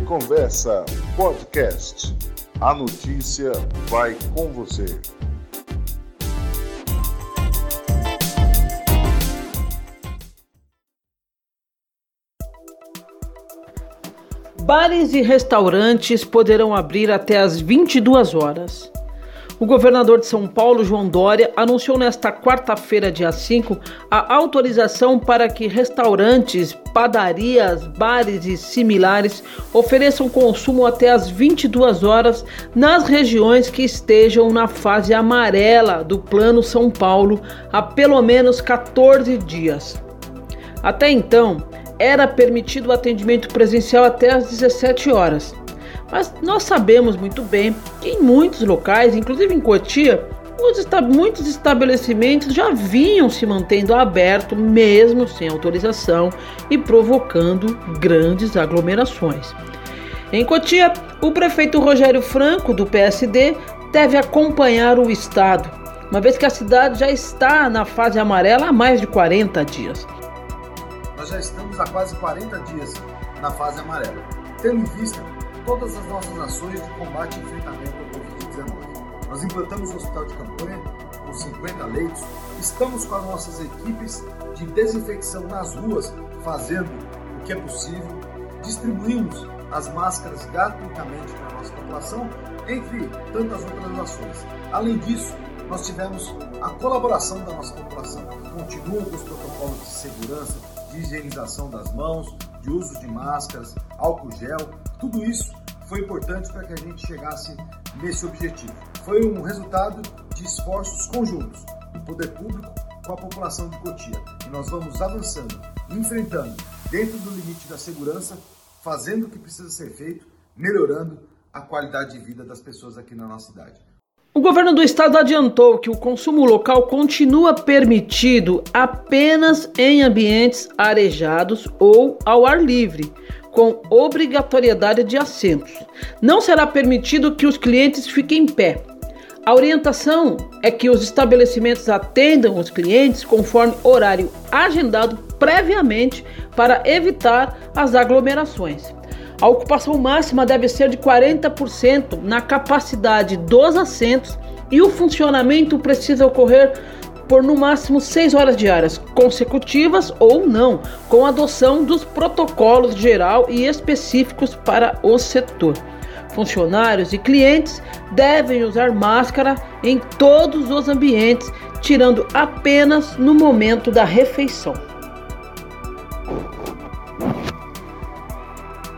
Conversa Podcast. A notícia vai com você. Bares e restaurantes poderão abrir até às 22 horas. O governador de São Paulo, João Dória, anunciou nesta quarta-feira, dia 5, a autorização para que restaurantes, padarias, bares e similares ofereçam consumo até às 22 horas nas regiões que estejam na fase amarela do Plano São Paulo há pelo menos 14 dias. Até então, era permitido o atendimento presencial até às 17 horas. Mas nós sabemos muito bem que em muitos locais, inclusive em Cotia, muitos estabelecimentos já vinham se mantendo abertos mesmo sem autorização e provocando grandes aglomerações. Em Cotia, o prefeito Rogério Franco, do PSD, deve acompanhar o estado, uma vez que a cidade já está na fase amarela há mais de 40 dias. Nós já estamos há quase 40 dias na fase amarela, tendo em vista todas as nossas ações de combate e enfrentamento ao Covid-19. Nós implantamos o hospital de campanha com 50 leitos, estamos com as nossas equipes de desinfecção nas ruas, fazendo o que é possível, distribuímos as máscaras gratuitamente para a nossa população, entre tantas outras ações. Além disso, nós tivemos a colaboração da nossa população, que continua com os protocolos de segurança, de higienização das mãos, de uso de máscaras, álcool gel, tudo isso foi importante para que a gente chegasse nesse objetivo. Foi um resultado de esforços conjuntos do poder público com a população de Cotia. E nós vamos avançando, enfrentando, dentro do limite da segurança, fazendo o que precisa ser feito, melhorando a qualidade de vida das pessoas aqui na nossa cidade. Governo do estado adiantou que o consumo local continua permitido apenas em ambientes arejados ou ao ar livre, com obrigatoriedade de assentos. Não será permitido que os clientes fiquem em pé. A orientação é que os estabelecimentos atendam os clientes conforme horário agendado previamente para evitar as aglomerações. A ocupação máxima deve ser de 40% na capacidade dos assentos e o funcionamento precisa ocorrer por no máximo 6 horas diárias, consecutivas ou não, com adoção dos protocolos geral e específicos para o setor. Funcionários e clientes devem usar máscara em todos os ambientes, tirando apenas no momento da refeição.